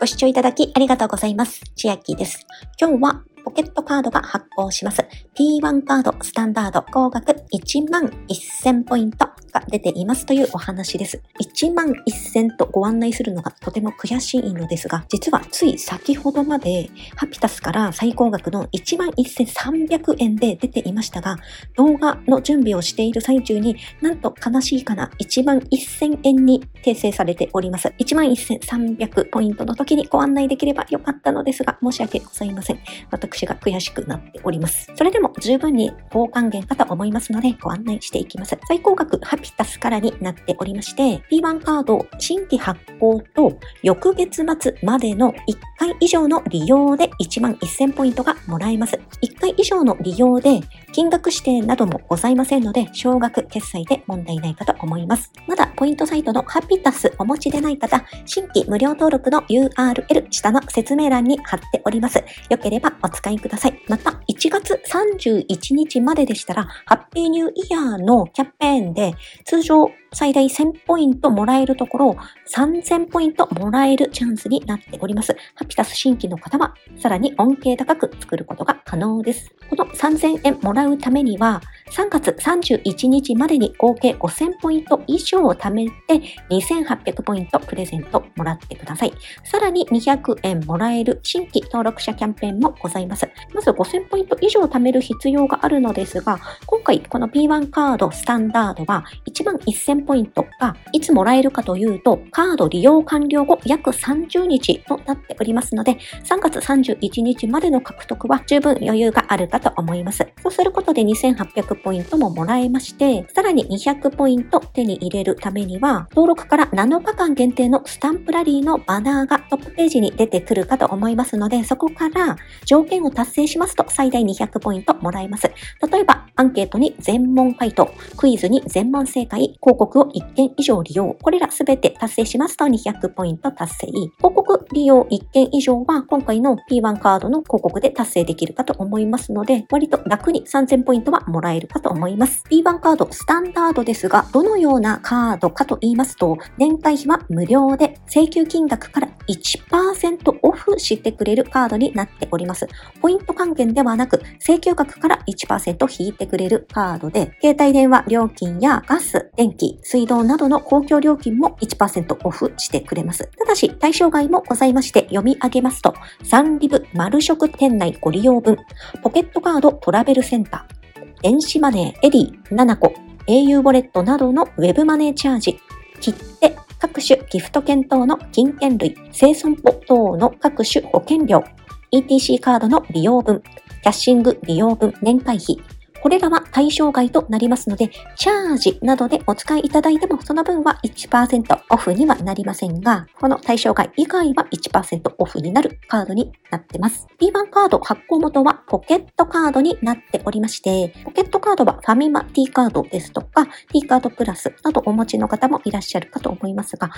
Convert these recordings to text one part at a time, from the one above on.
ご視聴いただきありがとうございます。千秋です。今日はポケットカードが発行します。P1 カードスタンダード高額1万1000ポイントが出ていますというお話です。1万1000とご案内するのがとても悔しいのですが、実はつい先ほどまでハピタスから最高額の1万1300円で出ていましたが、動画の準備をしている最中になんと悲しいかな1万1000円に訂正されております。1万1300ポイントの時にご案内できればよかったのですが、申し訳ございません。が悔しくなっております。それでも十分に高還元かと思いますので、ご案内していきます。最高額ハピタスからになっておりまして、P1 カード新規発行と翌月末までの1回以上の利用で1万1000ポイントがもらえます。1回以上の利用で金額指定などもございませんので、少額決済で問題ないかと思います。まだポイントサイトのハピタスお持ちでない方、新規無料登録の URL 下の説明欄に貼っております。よければお使いください。また、1月31日まででしたら、ハッピーニューイヤーのキャンペーンで、通常最大1000ポイントもらえるところを、3000ポイントもらえるチャンスになっております。ハピタス新規の方は、さらに恩恵高く作ることが可能です。この3000円もらうためには、3月31日までに合計5000ポイント以上を貯めて、2800ポイントプレゼントもらってください。さらに200円もらえる新規登録者キャンペーンもございます。まず5000ポイント以上貯める必要があるのですが、今回この P1 カードスタンダードは1万1000ポイントがいつもらえるかというと、カード利用完了後約30日となっておりますので、3月31日までの獲得は十分余裕があるかと思います。そうすることで2800ポイントももらえまして、さらに200ポイント手に入れるためには、登録から7日間限定のスタンプラリーのバナーがトップページに出てくるかと思いますので、そこから条件を達成しますと最大200ポイントもらえます。例えば、アンケートに全問回答、クイズに全問正解、広告を1件以上利用、これらすべて達成しますと200ポイント達成。広告利用1件以上は今回の P1 カードの広告で達成できるかと思いますので、割と楽に3000ポイントはもらえるかと思います。P1 カードスタンダードですが、どのようなカードかと言いますと、年会費は無料で請求金額から1%オフしてくれるカードになっております。ポイント還元ではなく、請求額から1%引いてくれるカードで、携帯電話料金やガス、電気、水道などの公共料金も1%オフしてくれます。ただし、対象外もございまして読み上げますと、サンリブ丸食店内ご利用分、ポケットカードトラベルセンター、電子マネー、エディ、ナナコ、au ウォレットなどのウェブマネーチャージ、切手、各種ギフト券等の金券類、生存保等の各種保険料、ETC カードの利用分、キャッシング利用分、年会費、これらは対象外となりますので、チャージなどでお使いいただいてもその分は1%オフにはなりませんが、この対象外以外は1%オフになるカードになってます。P1 カード発行元はポケットカードになっておりまして、ポケットカードはファミマ T カードですとか T カードプラスなどお持ちの方もいらっしゃるかと思いますが、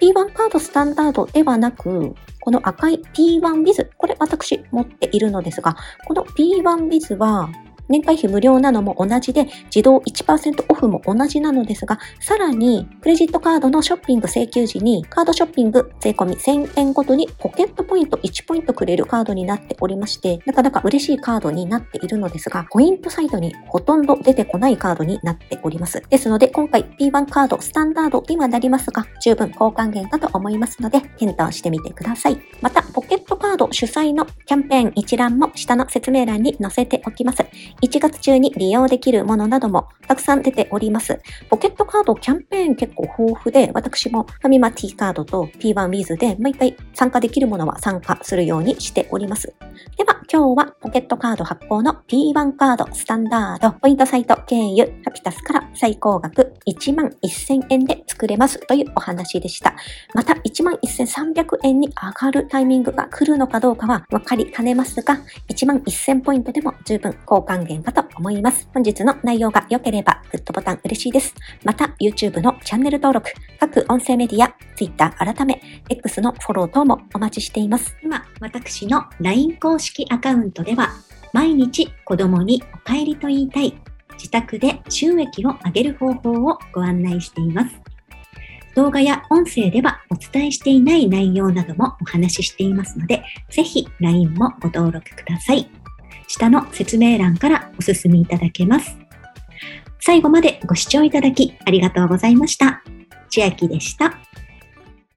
P1 カードスタンダードではなく、この赤い P1 Wiz、これ私持っているのですが、この P1 Wiz は年会費無料なのも同じで、自動1%オフも同じなのですが、さらに、クレジットカードのショッピング請求時に、カードショッピング税込み1000円ごとにポケットポイント1ポイントくれるカードになっておりまして、なかなか嬉しいカードになっているのですが、ポイントサイトにほとんど出てこないカードになっております。ですので、今回 P1 カードスタンダードにはなりますが、十分高還元かと思いますので、検討してみてください。また、ポケットカード主催のキャンペーン一覧も下の説明欄に載せておきます。1月中に利用できるものなどもたくさん出ております。ポケットカードキャンペーン結構豊富で、私もファミマ T カードと P1 Wiz で毎回参加できるものは参加するようにしております。では今日はポケットカード発行の P1 カードスタンダードポイントサイト経由ハピタスから最高額1万1000円で作れますというお話でした。また1万1300円に上がるタイミングが来るのかどうかは分かりかねますが、1万1000ポイントでも十分高還元かと思います。本日の内容が良ければグッドボタン嬉しいです。また YouTube のチャンネル登録、各音声メディア、Twitter 改め X のフォロー等もお待ちしています。今、私の LINE 公式アカウントでは、毎日子供にお帰りと言いたい、自宅で収益を上げる方法をご案内しています。動画や音声ではお伝えしていない内容などもお話ししていますので、ぜひ LINE もご登録ください。下の説明欄からお進みいただけます。最後までご視聴いただきありがとうございました。千秋でした。